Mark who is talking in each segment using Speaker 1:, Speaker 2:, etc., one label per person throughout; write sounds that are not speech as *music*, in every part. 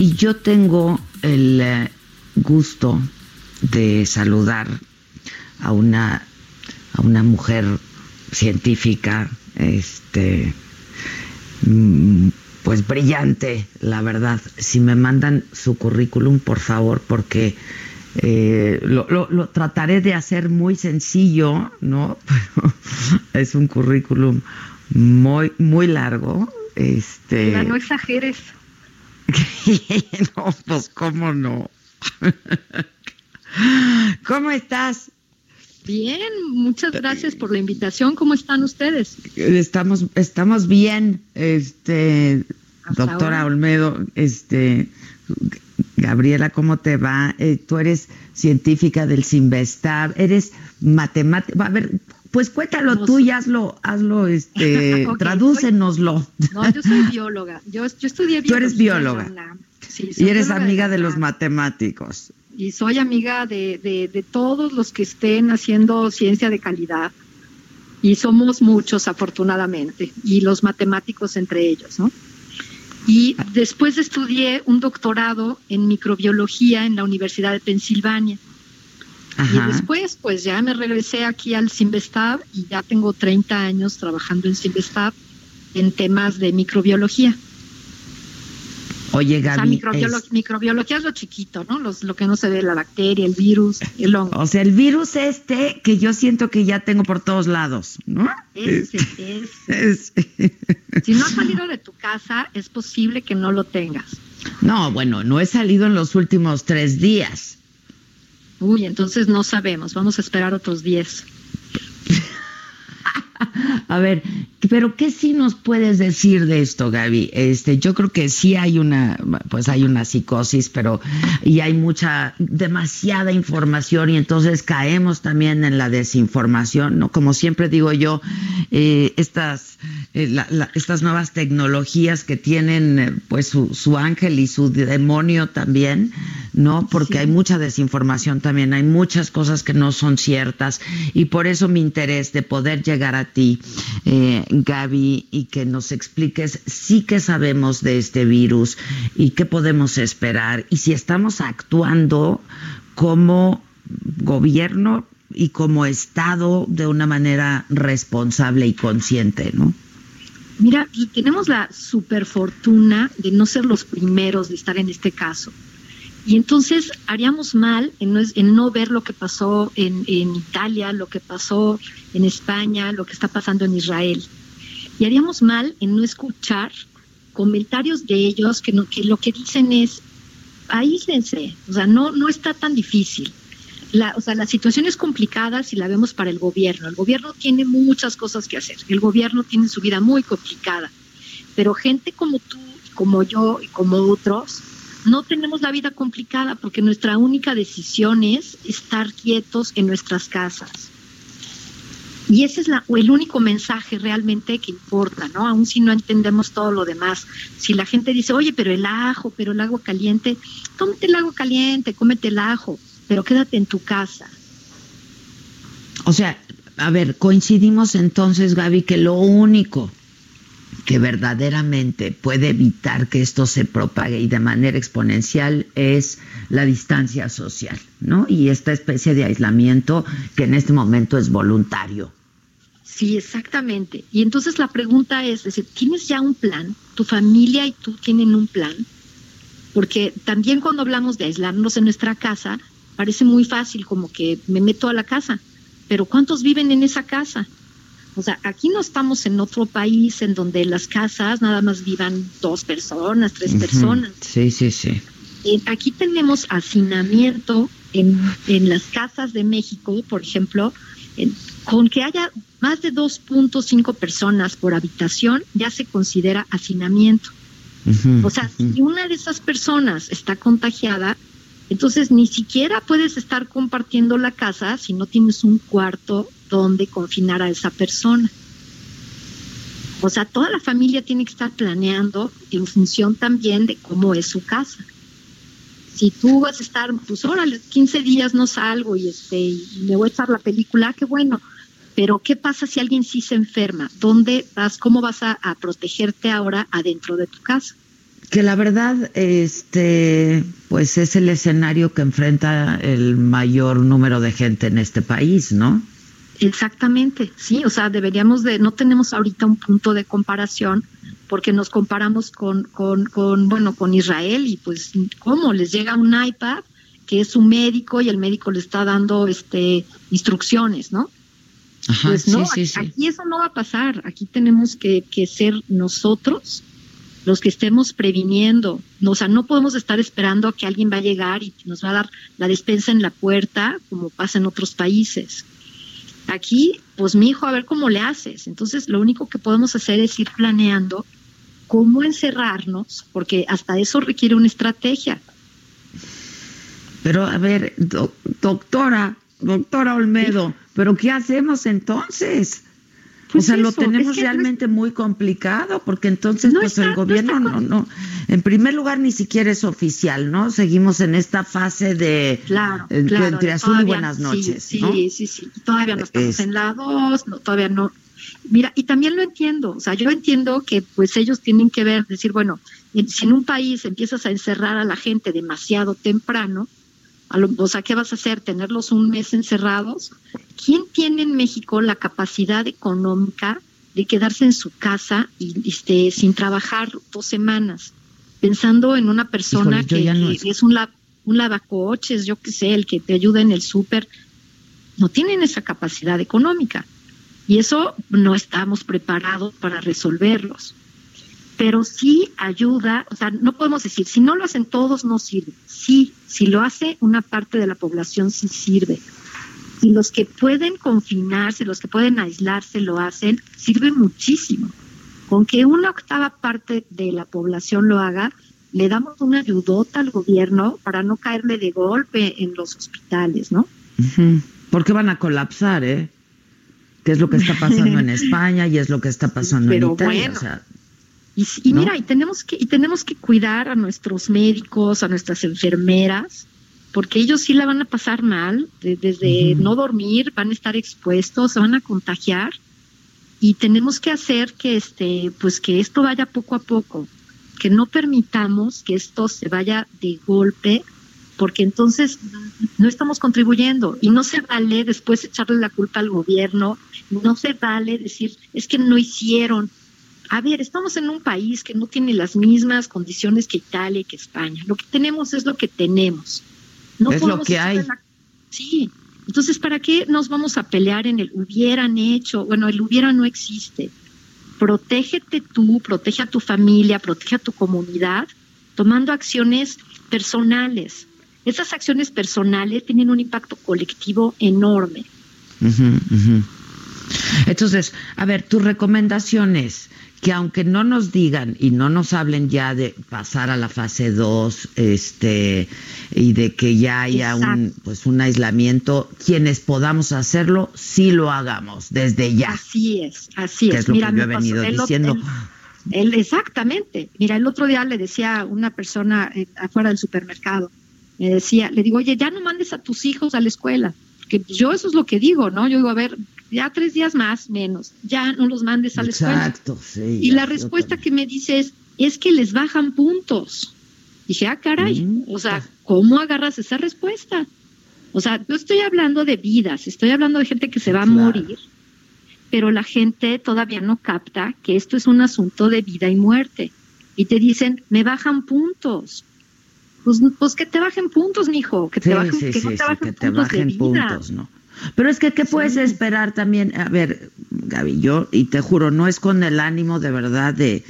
Speaker 1: y yo tengo el eh, gusto de saludar a una a una mujer científica, este mm, pues brillante, la verdad. Si me mandan su currículum, por favor, porque eh, lo, lo, trataré de hacer muy sencillo, ¿no? *laughs* es un currículum muy, muy largo. Este...
Speaker 2: no exageres. *laughs*
Speaker 1: no, pues cómo no. *laughs* ¿Cómo estás?
Speaker 2: Bien, muchas gracias por la invitación. ¿Cómo están ustedes?
Speaker 1: Estamos, estamos bien, este, doctora Olmedo, este, Gabriela, ¿cómo te va? Eh, tú eres científica del Sinvestab, eres matemática. A ver, pues cuéntalo tú y hazlo, hazlo, este, *laughs* tradúcenoslo.
Speaker 2: no, yo soy bióloga. Yo, yo estudié biología.
Speaker 1: Tú eres bióloga. y eres amiga de los matemáticos
Speaker 2: y soy amiga de, todos los que estén haciendo ciencia de calidad y somos muchos afortunadamente y los matemáticos entre ellos, ¿no? Y después estudié un doctorado en microbiología en la Universidad de Pensilvania. Y después, pues ya me regresé aquí al Simvestab y ya tengo 30 años trabajando en Simvestab en temas de microbiología.
Speaker 1: Oye, Gaby.
Speaker 2: O sea, microbiología es lo chiquito, ¿no? lo que no se ve, la bacteria, el virus, el hongo.
Speaker 1: O sea, el virus este que yo siento que ya tengo por todos lados, ¿no?
Speaker 2: Ese, ese. *laughs* Si no has salido de tu casa, es posible que no lo tengas.
Speaker 1: No, bueno, no he salido en los últimos tres días.
Speaker 2: Uy, entonces no sabemos. Vamos a esperar otros diez. *laughs* *laughs*
Speaker 1: A ver, pero ¿qué sí nos puedes decir de esto, Gaby? Este, yo creo que sí hay una, pues hay una psicosis, pero y hay mucha, demasiada información y entonces caemos también en la desinformación, ¿no? Como siempre digo yo, eh, estas, eh, estas nuevas tecnologías que tienen, eh, pues su, su, ángel y su demonio también, ¿no? Porque hay mucha desinformación también, hay muchas cosas que no son ciertas y por eso mi interés de poder llegar a ti eh, Gaby, y que nos expliques sí que sabemos de este virus y qué podemos esperar y si estamos actuando como gobierno y como Estado de una manera responsable y consciente, ¿no?
Speaker 2: Mira, tenemos la super fortuna de no ser los primeros de estar en este caso. Y entonces haríamos mal en no, en no ver lo que pasó en, Italia, lo que pasó en España, lo que está pasando en Israel. Y haríamos mal en no escuchar comentarios de ellos que, no, que lo que dicen es, aíslense, o sea, no, no está tan difícil. La, o sea, la situación es complicada si la vemos para el gobierno. El gobierno tiene muchas cosas que hacer. El gobierno tiene su vida muy complicada. Pero gente como tú, como yo y como otros, no tenemos la vida complicada porque nuestra única decisión es estar quietos en nuestras casas. Y ese es la, el único mensaje realmente que importa, ¿no? Aun si no entendemos todo lo demás. Si la gente dice, oye, pero el ajo, pero el agua caliente, tómate el agua caliente, cómete el ajo, pero quédate en tu casa.
Speaker 1: O sea, a ver, coincidimos entonces, Gaby, que lo único que verdaderamente puede evitar que esto se propague y de manera exponencial es la distancia social, ¿no? Y esta especie de aislamiento que en este momento es voluntario.
Speaker 2: Sí, exactamente. Y entonces la pregunta es, ¿tienes ya un plan? ¿Tu familia y tú tienen un plan? Porque también cuando hablamos de aislarnos en nuestra casa, parece muy fácil como que me meto a la casa, pero ¿cuántos viven en esa casa? O sea, aquí no estamos en otro país en donde las casas nada más vivan dos personas, tres personas.
Speaker 1: Sí, sí, sí.
Speaker 2: Eh, aquí tenemos hacinamiento en, en, las casas de México, por ejemplo, con que haya más de 2.5 personas por habitación, ya se considera hacinamiento. o sea, si una de esas personas está contagiada, entonces ni siquiera puedes estar compartiendo la casa si no tienes un cuarto donde confinar a esa persona. O sea, toda la familia tiene que estar planeando en función también de cómo es su casa. Si tú vas a estar, pues órale, 15 días no salgo y este y me voy a echar la película, qué bueno. Pero ¿qué pasa si alguien sí se enferma? ¿Dónde vas? ¿Cómo vas a, a protegerte ahora adentro de tu casa?
Speaker 1: Que la verdad, este, pues es el escenario que enfrenta el mayor número de gente en este país, ¿no?
Speaker 2: Exactamente, sí, o sea, deberíamos de, no tenemos ahorita un punto de comparación porque nos comparamos con, con, con, bueno, con Israel y pues, ¿cómo? Les llega un iPad que es un médico y el médico le está dando este instrucciones, ¿no? pues no, aquí, eso no va a pasar, aquí tenemos que, que ser nosotros los que estemos previniendo, o sea, no podemos estar esperando a que alguien va a llegar y nos va a dar la despensa en la puerta, como pasa en otros países. Aquí, pues mi hijo, a ver cómo le haces. Entonces, lo único que podemos hacer es ir planeando cómo encerrarnos, porque hasta eso requiere una estrategia.
Speaker 1: Pero, a ver, doctora, doctora Olmedo, ¿pero qué hacemos entonces? O pues sea, lo tenemos realmente muy complicado porque entonces pues el gobierno no, no, en primer lugar ni siquiera es oficial, ¿no? Seguimos en esta fase de
Speaker 2: claro,
Speaker 1: entre azul y buenas noches.
Speaker 2: Sí, sí, sí, todavía no estamos en la dos, no, todavía no. Mira, y también lo entiendo, o sea, yo entiendo que pues ellos tienen que ver, decir, bueno, si en un país empiezas a encerrar a la gente demasiado temprano, o sea, ¿qué vas a hacer? ¿Tenerlos un mes encerrados? ¿Quién tiene en México la capacidad económica de quedarse en su casa y este, sin trabajar dos semanas? Pensando en una persona que, es... un, un lavacoches, yo qué sé, el que te ayuda en el súper, no tienen esa capacidad económica. Y eso no estamos preparados para resolverlos pero sí ayuda, o sea, no podemos decir, si no lo hacen todos, no sirve. Sí, si lo hace una parte de la población, sí sirve. Y los que pueden confinarse, los que pueden aislarse, lo hacen, sirve muchísimo. Con que una octava parte de la población lo haga, le damos una ayudota al gobierno para no caerle de golpe en los hospitales, ¿no?
Speaker 1: Porque van a colapsar, ¿eh? Que es lo que está pasando en *laughs* España y es lo que está pasando en Italia. o sea,
Speaker 2: y, mira, y tenemos que y tenemos que cuidar a nuestros médicos, a nuestras enfermeras, porque ellos sí la van a pasar mal, desde no dormir, van a estar expuestos, se van a contagiar. Y tenemos que hacer que este pues que esto vaya poco a poco, que no permitamos que esto se vaya de golpe porque entonces no estamos contribuyendo. Y no se vale después echarle la culpa al gobierno, no se vale decir es que no hicieron, a ver, estamos en un país que no tiene las mismas condiciones que Italia y que España. Lo que tenemos es lo que tenemos.
Speaker 1: No es lo que hay.
Speaker 2: Sí. Entonces, ¿para qué nos vamos a pelear en el hubieran hecho? Bueno, el hubiera no existe. Protégete tú, protege a tu familia, protege a tu comunidad, tomando acciones personales. Esas acciones personales tienen un impacto colectivo enorme.
Speaker 1: Entonces, a ver, tus recomendaciones que aunque no nos digan y no nos hablen ya de pasar a la fase 2 este y de que ya haya un pues un aislamiento quienes podamos hacerlo sí lo hagamos desde ya.
Speaker 2: Así es así es,
Speaker 1: es lo que yo he venido diciendo.
Speaker 2: exactamente. Mira el otro día le decía a una persona eh, afuera del supermercado me decía le digo oye ya no mandes a tus hijos a la escuela que yo eso es lo que digo no yo digo a ver ya tres días más, menos, ya no los mandes a la
Speaker 1: Exacto, Sí,
Speaker 2: y la respuesta que me dices es, que les bajan puntos. Dije, ah, caray, mm, o sea. ¿cómo agarras esa respuesta? O sea, no estoy hablando de vidas, estoy hablando de gente que se va a morir, pero la gente todavía no capta que esto es un asunto de vida y muerte. Y te dicen, me bajan puntos. Pues, pues que te bajen puntos, mijo, que te bajen, que no te bajen puntos de vida. Puntos, ¿no?
Speaker 1: Pero es que, ¿qué puedes esperar también? A ver, Gaby, yo, y te juro, no es con el ánimo de verdad de,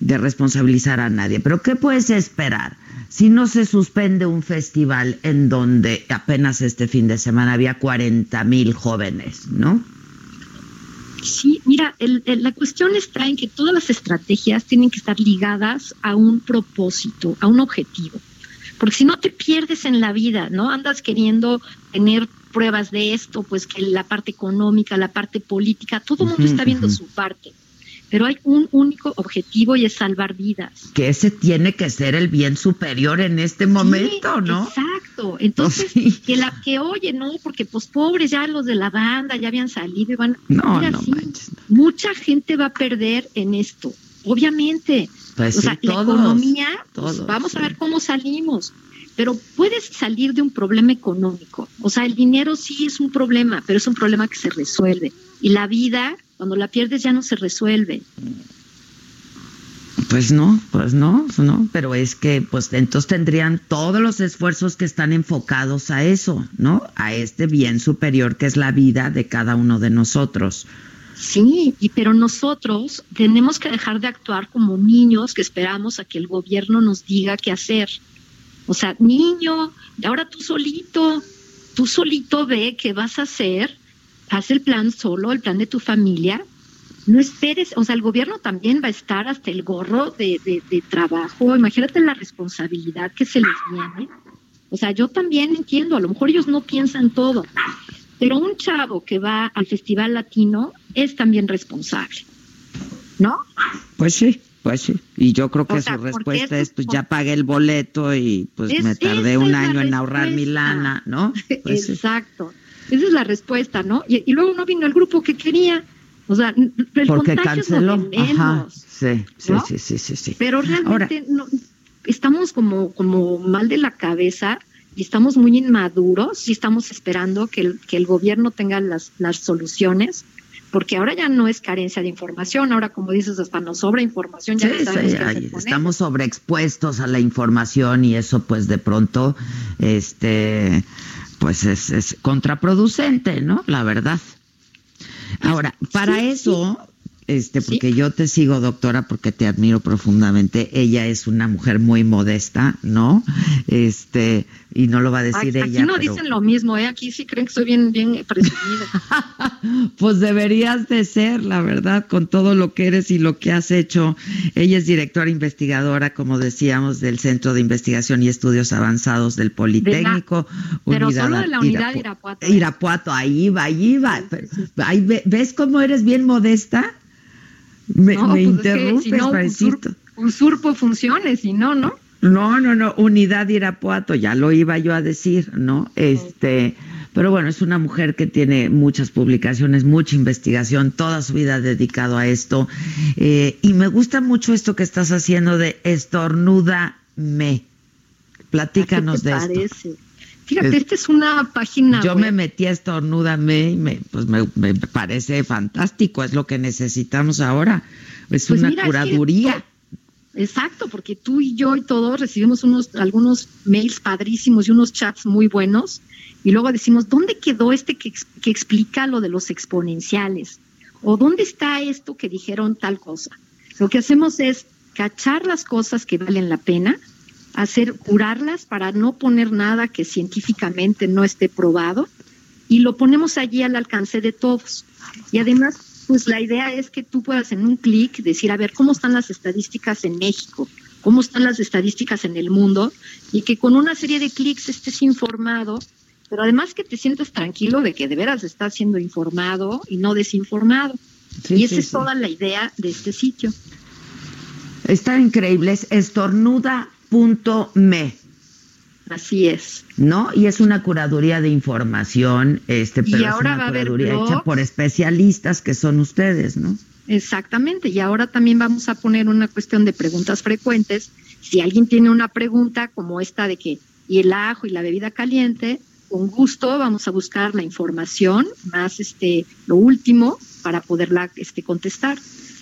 Speaker 1: de responsabilizar a nadie, pero ¿qué puedes esperar? Si no se suspende un festival en donde apenas este fin de semana había 40 mil jóvenes, ¿no?
Speaker 2: Sí, mira, la cuestión está en que todas las estrategias tienen que estar ligadas a un propósito, a un objetivo. Porque si no te pierdes en la vida, ¿no? Andas queriendo tener pruebas de esto, pues que la parte económica, la parte política, todo el mundo está viendo su parte. Pero hay un único objetivo y es salvar vidas.
Speaker 1: Que ese tiene que ser el bien superior en este momento, ¿no?
Speaker 2: Exacto. Entonces, *laughs* que la que oye, no, porque pues pobres ya los de la banda ya habían salido y van.
Speaker 1: No, no
Speaker 2: Mucha gente va a perder en esto. Obviamente,
Speaker 1: Pues
Speaker 2: o sea, la economía, pues, vamos a ver cómo salimos. Pero puedes salir de un problema económico. O sea, el dinero sí es un problema, pero es un problema que se resuelve. Y la vida, cuando la pierdes, ya no se resuelve.
Speaker 1: Pues no, pues no, no, pero es que pues entonces tendrían todos los esfuerzos que están enfocados a eso, ¿no? A este bien superior que es la vida de cada uno de nosotros.
Speaker 2: Sí, y pero nosotros tenemos que dejar de actuar como niños que esperamos a que el gobierno nos diga qué hacer. O sea, niño, ahora tú solito, tú solito ve qué vas a hacer, haz el plan solo, el plan de tu familia, no esperes, o sea, el gobierno también va a estar hasta el gorro de, de, trabajo, imagínate la responsabilidad que se les viene. O sea, yo también entiendo, a lo mejor ellos no piensan todo, pero un chavo que va al Festival Latino es también responsable, ¿no?
Speaker 1: Pues sí. Pues sí, y yo creo que su respuesta es, pues ya pagué el boleto y pues me tardé un año en ahorrar mi lana, ¿no? *laughs*
Speaker 2: Pues Exacto, esa es la respuesta, ¿no? Y, y, luego no vino el grupo que quería, o sea, el
Speaker 1: porque canceló. Ajá, sí, sí, sí, sí, sí,
Speaker 2: Pero realmente no, estamos como, como mal de la cabeza y estamos muy inmaduros y estamos esperando que el, que el gobierno tenga las, las soluciones porque ahora ya no es carencia de información, ahora como dices, hasta nos sobra información, ya
Speaker 1: sí, estamos sobreexpuestos a la información y eso pues de pronto este pues es, es contraproducente, ¿no? La verdad. Ahora, para eso, este, porque yo te sigo, doctora, porque te admiro profundamente. Ella es una mujer muy modesta, ¿no? Este, y no lo va a decir ella.
Speaker 2: Aquí no dicen lo mismo, ¿eh? Aquí sí creen que soy bien, bien presumida. *laughs*
Speaker 1: pues deberías de ser, la verdad, con todo lo que eres y lo que has hecho. Ella es directora investigadora, como decíamos, del Centro de Investigación y Estudios Avanzados del Politécnico.
Speaker 2: pero solo de la unidad Irapuato. ¿eh?
Speaker 1: Irapuato, ahí va, ahí va. Ahí ¿Ves cómo eres bien modesta? Me, no, pues interrumpes,
Speaker 2: usurpo, funciones, si no, ¿no?
Speaker 1: No, no, no, unidad Irapuato, ya lo iba yo a decir, ¿no? Este, pero bueno, es una mujer que tiene muchas publicaciones, mucha investigación, toda su vida dedicado a esto. Eh, y me gusta mucho esto que estás haciendo de estornuda me. Platícanos de esto.
Speaker 2: Fíjate, esta es una página.
Speaker 1: Yo me metí a estornúdame y me, pues me, parece fantástico, es lo que necesitamos ahora. Es pues una curaduría.
Speaker 2: exacto, porque tú y yo y todos recibimos unos, algunos mails padrísimos y unos chats muy buenos, y luego decimos, ¿dónde quedó este que, que explica lo de los exponenciales? ¿O dónde está esto que dijeron tal cosa? Lo que hacemos es cachar las cosas que valen la pena, hacer curarlas para no poner nada que científicamente no esté probado y lo ponemos allí al alcance de todos. Y además, pues la idea es que tú puedas en un clic decir, a ver, ¿cómo están las estadísticas en México? ¿Cómo están las estadísticas en el mundo? Y que con una serie de clics estés informado, pero además que te sientas tranquilo de que de veras estás siendo informado y no desinformado. y esa es toda la idea de este sitio.
Speaker 1: Está increíble, es estornuda me.
Speaker 2: Así es.
Speaker 1: ¿No? Y es una curaduría de información, este, pero es una curaduría hecha por especialistas que son ustedes, ¿no?
Speaker 2: Exactamente. Y ahora también vamos a poner una cuestión de preguntas frecuentes. Si alguien tiene una pregunta como esta de que, y el ajo y la bebida caliente, con gusto vamos a buscar la información más este lo último para poderla este contestar.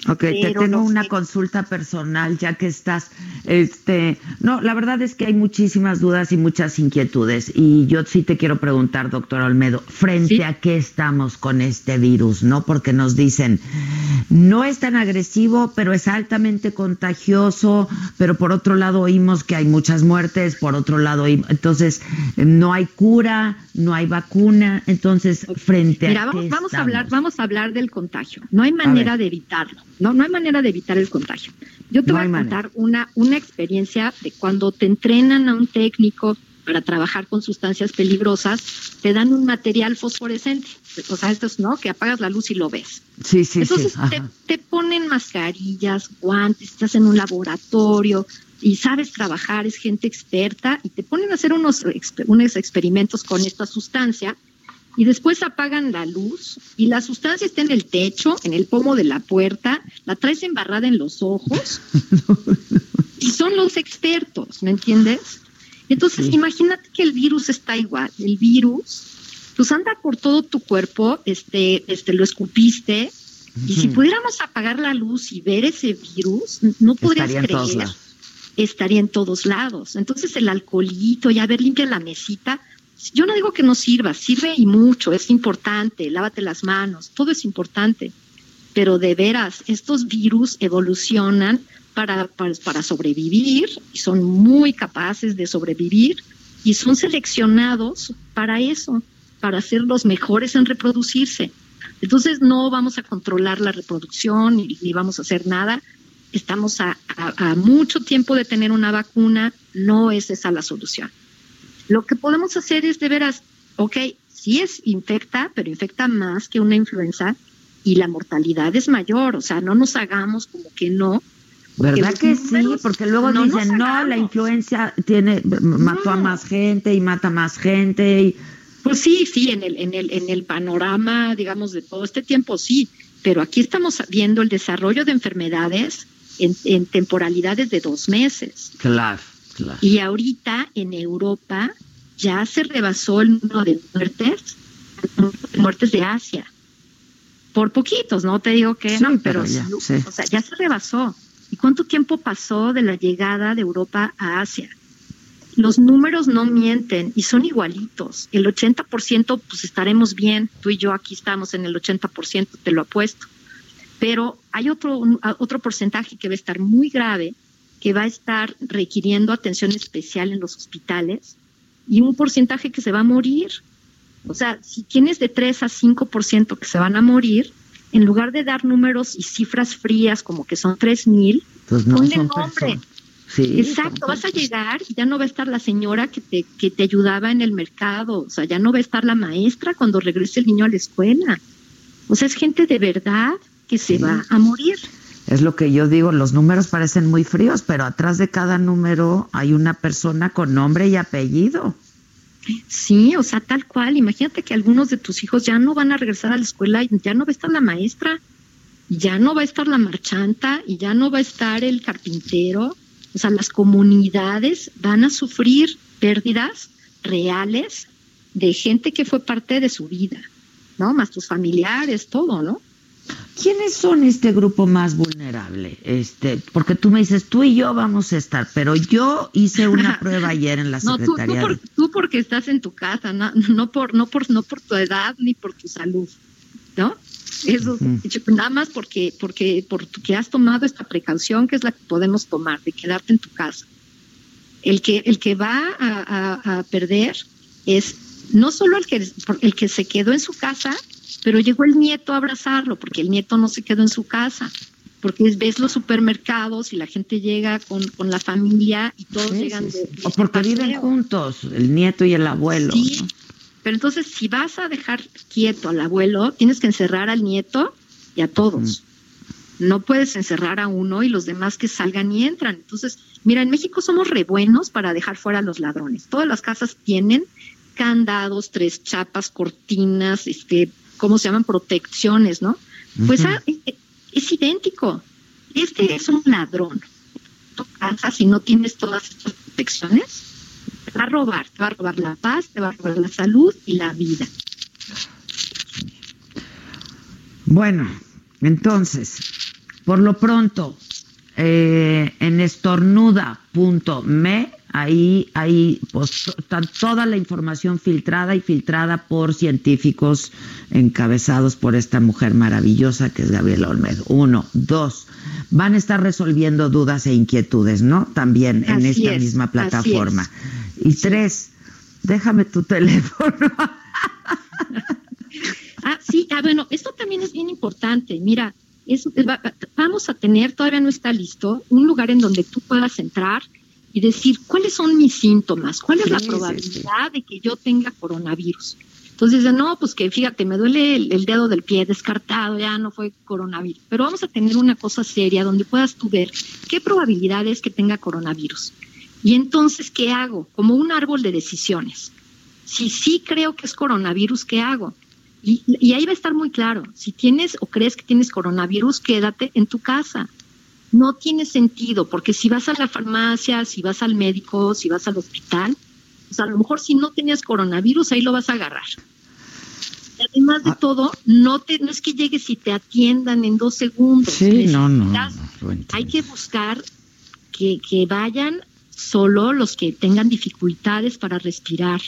Speaker 1: Ok, te tengo una consulta personal ya que estás, este, no, la verdad es que hay muchísimas dudas y muchas inquietudes y yo sí te quiero preguntar, doctor Olmedo, frente a qué estamos con este virus, ¿no? Porque nos dicen, no es tan agresivo, pero es altamente contagioso, pero por otro lado oímos que hay muchas muertes, por otro lado, entonces no hay cura, no hay vacuna, entonces frente
Speaker 2: a vamos, vamos a hablar, vamos a hablar del contagio. No hay manera de evitarlo. No, no hay manera de evitar el contagio. Yo te voy a contar una, una experiencia de cuando te entrenan a un técnico para trabajar con sustancias peligrosas, te dan un material fosforescente. O sea, esto es, ¿no? Que apagas la luz y lo ves.
Speaker 1: Sí, sí,
Speaker 2: Entonces Te, te, ponen mascarillas, guantes, estás en un laboratorio y sabes trabajar, es gente experta y te ponen a hacer unos, unos experimentos con esta sustancia y después apagan la luz y la sustancia está en el techo, en el pomo de la puerta, la traes embarrada en los ojos *laughs* y son los expertos, ¿me entiendes? Entonces, imagínate que el virus está igual, el virus, pues anda por todo tu cuerpo, este, este, lo escupiste, y si pudiéramos apagar la luz y ver ese virus, no podrías creer, estaría en todos lados. Entonces, el alcoholito, ya ver limpia la mesita, yo no digo que no sirva, sirve y mucho, es importante, lávate las manos, todo es importante, pero de veras, estos virus evolucionan para, para, sobrevivir y son muy capaces de sobrevivir y son seleccionados para eso, para ser los mejores en reproducirse. Entonces no vamos a controlar la reproducción ni, vamos a hacer nada. Estamos a, a, mucho tiempo de tener una vacuna, no es esa la solución. Lo que podemos hacer es de veras, ok, sí es infecta, pero infecta más que una influenza y la mortalidad es mayor, o sea, no nos hagamos como que no,
Speaker 1: ¿Verdad que sí? Porque luego dicen, no, la influencia tiene, mató a más gente y mata más gente. Y...
Speaker 2: Pues sí, sí, en el, en, el, en el panorama, digamos, de todo este tiempo, sí. Pero aquí estamos viendo el desarrollo de enfermedades en, en temporalidades de dos meses.
Speaker 1: Claro, claro.
Speaker 2: Y ahorita en Europa ya se rebasó el número de muertes, muertes de Asia. Por poquitos, no te digo que no, pero, ya, o sea, ya se rebasó. ¿Y cuánto tiempo pasó de la llegada de Europa a Asia? Los números no mienten y son igualitos. El 80% pues estaremos bien, tú y yo aquí estamos en el 80%, te lo apuesto. Pero hay otro, otro porcentaje que va a estar muy grave, que va a estar requiriendo atención especial en los hospitales y un porcentaje que se va a morir. O sea, si tienes de 3 a 5% que se van a morir, en lugar de dar números y cifras frías como que son tres mil, pues ponle nombre. Sí, Exacto, vas a llegar y ya no va a estar la señora que te, que te ayudaba en el mercado, o sea, ya no va a estar la maestra cuando regrese el niño a la escuela. O sea, es gente de verdad que se va a morir.
Speaker 1: Es lo que yo digo, los números parecen muy fríos, pero atrás de cada número hay una persona con nombre y apellido.
Speaker 2: Sí, o sea, tal cual. Imagínate que algunos de tus hijos ya no van a regresar a la escuela y ya no va a estar la maestra, ya no va a estar la marchanta y ya no va a estar el carpintero. O sea, las comunidades van a sufrir pérdidas reales de gente que fue parte de su vida, ¿no? Más tus familiares, todo, ¿no?
Speaker 1: ¿Quiénes son este grupo más vulnerable? Este, porque tú me dices, tú y yo vamos a estar, pero yo hice una *laughs* prueba ayer en la secretaría.
Speaker 2: No, tú, porque estás en tu casa, no, por, no por, no por tu edad ni por tu salud, ¿no? Eso, nada más porque, porque, porque has tomado esta precaución que es la que podemos tomar de quedarte en tu casa. El que, el que va a, a perder es no solo el que, el que se quedó en su casa, pero llegó el nieto a abrazarlo, porque el nieto no se quedó en su casa, porque ves los supermercados y la gente llega con, con la familia y todos llegan de,
Speaker 1: O porque viven juntos, el nieto y el abuelo. Sí,
Speaker 2: pero entonces si vas a dejar quieto al abuelo, tienes que encerrar al nieto y a todos. No puedes encerrar a uno y los demás que salgan y entran. Entonces, mira, en México somos re buenos para dejar fuera a los ladrones. Todas las casas tienen candados, tres chapas, cortinas, este, ¿cómo se llaman? Protecciones, ¿no? Pues ah, es, idéntico. Este es un ladrón. Si no tienes todas estas protecciones, te va a robar, te va a robar la paz, te va a robar la salud y la vida.
Speaker 1: Bueno, entonces, por lo pronto, eh, en estornuda.me Ahí hay pues, toda la información filtrada y filtrada por científicos encabezados por esta mujer maravillosa que es Gabriela Olmedo. Uno, dos, van a estar resolviendo dudas e inquietudes, ¿no? También en esta misma plataforma. Y tres, déjame tu *laughs* teléfono.
Speaker 2: ah, sí, ah, bueno, esto también es bien importante. Mira, vamos a tener, todavía no está listo, un lugar en donde tú puedas entrar y decir cuáles son mis síntomas, cuál es la probabilidad de que yo tenga coronavirus. Entonces, no, pues que fíjate, me duele el, dedo del pie descartado, ya no fue coronavirus. Pero vamos a tener una cosa seria donde puedas tú ver qué probabilidad es que tenga coronavirus. Y entonces, ¿qué hago? Como un árbol de decisiones. Si sí creo que es coronavirus, ¿qué hago? Y, y ahí va a estar muy claro. Si tienes o crees que tienes coronavirus, quédate en tu casa. No tiene sentido, porque si vas a la farmacia, si vas al médico, si vas al hospital, pues a lo mejor si no tenías coronavirus, ahí lo vas a agarrar. Y además de
Speaker 1: Ah.
Speaker 2: todo, no te, no es que llegues y te atiendan en dos segundos.
Speaker 1: Sí, no, no, no, entiendo.
Speaker 2: Hay que buscar que, que vayan solo los que tengan dificultades para respirar.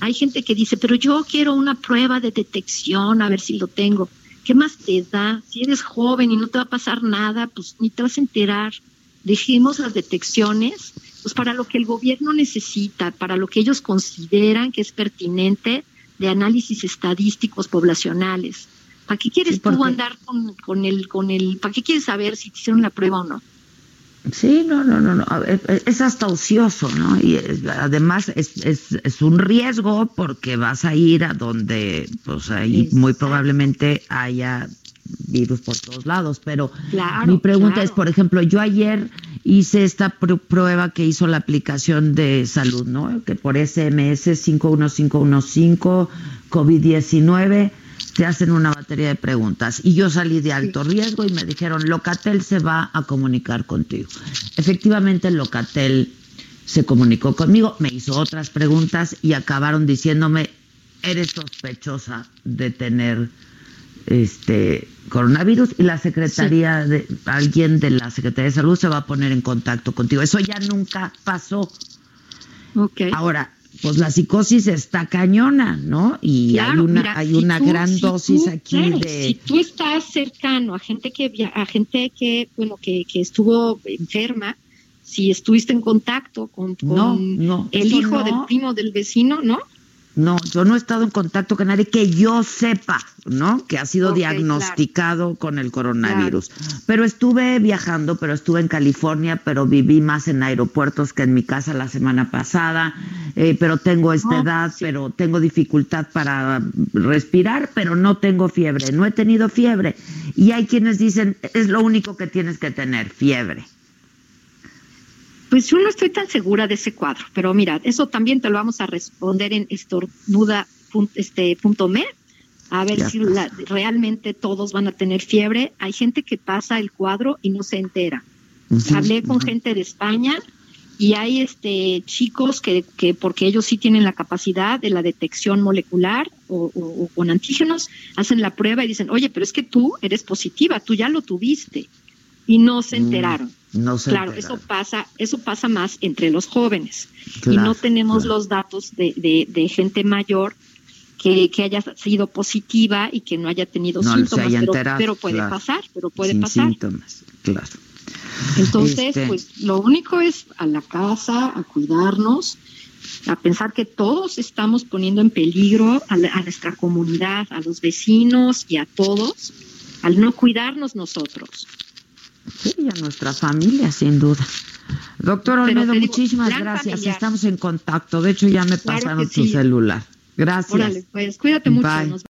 Speaker 2: Hay gente que dice, pero yo quiero una prueba de detección, a ver si lo tengo. ¿Qué más te da? Si eres joven y no te va a pasar nada, pues ni te vas a enterar. Dejemos las detecciones, pues para lo que el gobierno necesita, para lo que ellos consideran que es pertinente de análisis estadísticos poblacionales. ¿Para qué quieres
Speaker 1: Sí,
Speaker 2: tú andar con, con el, con el, para qué quieres saber si te hicieron la prueba o no?
Speaker 1: Sí, no, no, no, no. eh, Es hasta ocioso, ¿no? Y es- además es, es, es un riesgo porque vas a ir a donde, pues ahí muy probablemente haya virus por todos lados. Pero
Speaker 2: Claro,
Speaker 1: mi pregunta
Speaker 2: claro.
Speaker 1: es, por ejemplo, yo ayer hice esta pr- prueba que hizo la aplicación de salud, ¿no? Que por SMS 51515 COVID-19 te hacen una batería de preguntas y yo salí de alto riesgo y me dijeron, Locatel se va a comunicar contigo. Efectivamente, Locatel se comunicó conmigo, me hizo otras preguntas y acabaron diciéndome, eres sospechosa de tener este coronavirus y la secretaría de alguien de la Secretaría de Salud se va a poner en contacto contigo. Eso ya nunca pasó.
Speaker 2: Ok.
Speaker 1: Ahora, pues la psicosis está cañona, ¿no? Y hay una
Speaker 2: mira,
Speaker 1: hay
Speaker 2: si
Speaker 1: una
Speaker 2: tú-
Speaker 1: gran
Speaker 2: si
Speaker 1: dosis
Speaker 2: tú-
Speaker 1: aquí
Speaker 2: claro,
Speaker 1: de
Speaker 2: Si tú estás cercano a gente que a gente que bueno que, que estuvo enferma, si estuviste en contacto con, con
Speaker 1: No, no,
Speaker 2: el hijo
Speaker 1: no.
Speaker 2: del primo del vecino, ¿no?
Speaker 1: No, yo no he estado en contacto con nadie que yo sepa, ¿no? Que ha sido diagnosticado con el coronavirus. Pero estuve viajando, pero estuve en California, pero viví más en aeropuertos que en mi casa la semana pasada. eh, pero tengo esta
Speaker 2: No,
Speaker 1: edad, pero tengo dificultad para respirar, pero no tengo fiebre. No he tenido fiebre. Y hay quienes dicen, es lo único que tienes que tener, fiebre.
Speaker 2: Pues yo no estoy tan segura de ese cuadro, pero mira, eso también te lo vamos a responder en estornuda.me, este, punto me, a ver
Speaker 1: Ya
Speaker 2: si la- realmente todos van a tener fiebre. Hay gente que pasa el cuadro y no se entera. Hablé con gente de España y hay este chicos que, que porque ellos sí tienen la capacidad de la detección molecular o, o- o con antígenos, hacen la prueba y dicen, oye, pero es que tú eres positiva, tú ya lo tuviste y no se
Speaker 1: Mm,
Speaker 2: enteraron.
Speaker 1: No se
Speaker 2: Claro,
Speaker 1: enteraron.
Speaker 2: eso pasa, eso pasa más entre los jóvenes y no tenemos
Speaker 1: claro.
Speaker 2: los datos de, de, de gente mayor que, que haya sido positiva y que no haya tenido
Speaker 1: No
Speaker 2: síntomas,
Speaker 1: haya
Speaker 2: pero, puede
Speaker 1: claro.
Speaker 2: pasar, pero puede
Speaker 1: Sin
Speaker 2: pasar.
Speaker 1: síntomas, claro.
Speaker 2: Entonces,
Speaker 1: Este-
Speaker 2: pues lo único es a la casa, a cuidarnos, a pensar que todos estamos poniendo en peligro a, la- a nuestra comunidad, a los vecinos y a todos, al no cuidarnos nosotros.
Speaker 1: Sí, y a nuestra familia, sin duda. Doctor Olmedo,
Speaker 2: digo,
Speaker 1: muchísimas gracias.
Speaker 2: familiar.
Speaker 1: Estamos en contacto. De hecho, ya me
Speaker 2: Claro
Speaker 1: pasaron tu
Speaker 2: sí.
Speaker 1: celular. Gracias.
Speaker 2: Órale, pues cuídate mucho.
Speaker 1: Bye.
Speaker 2: nos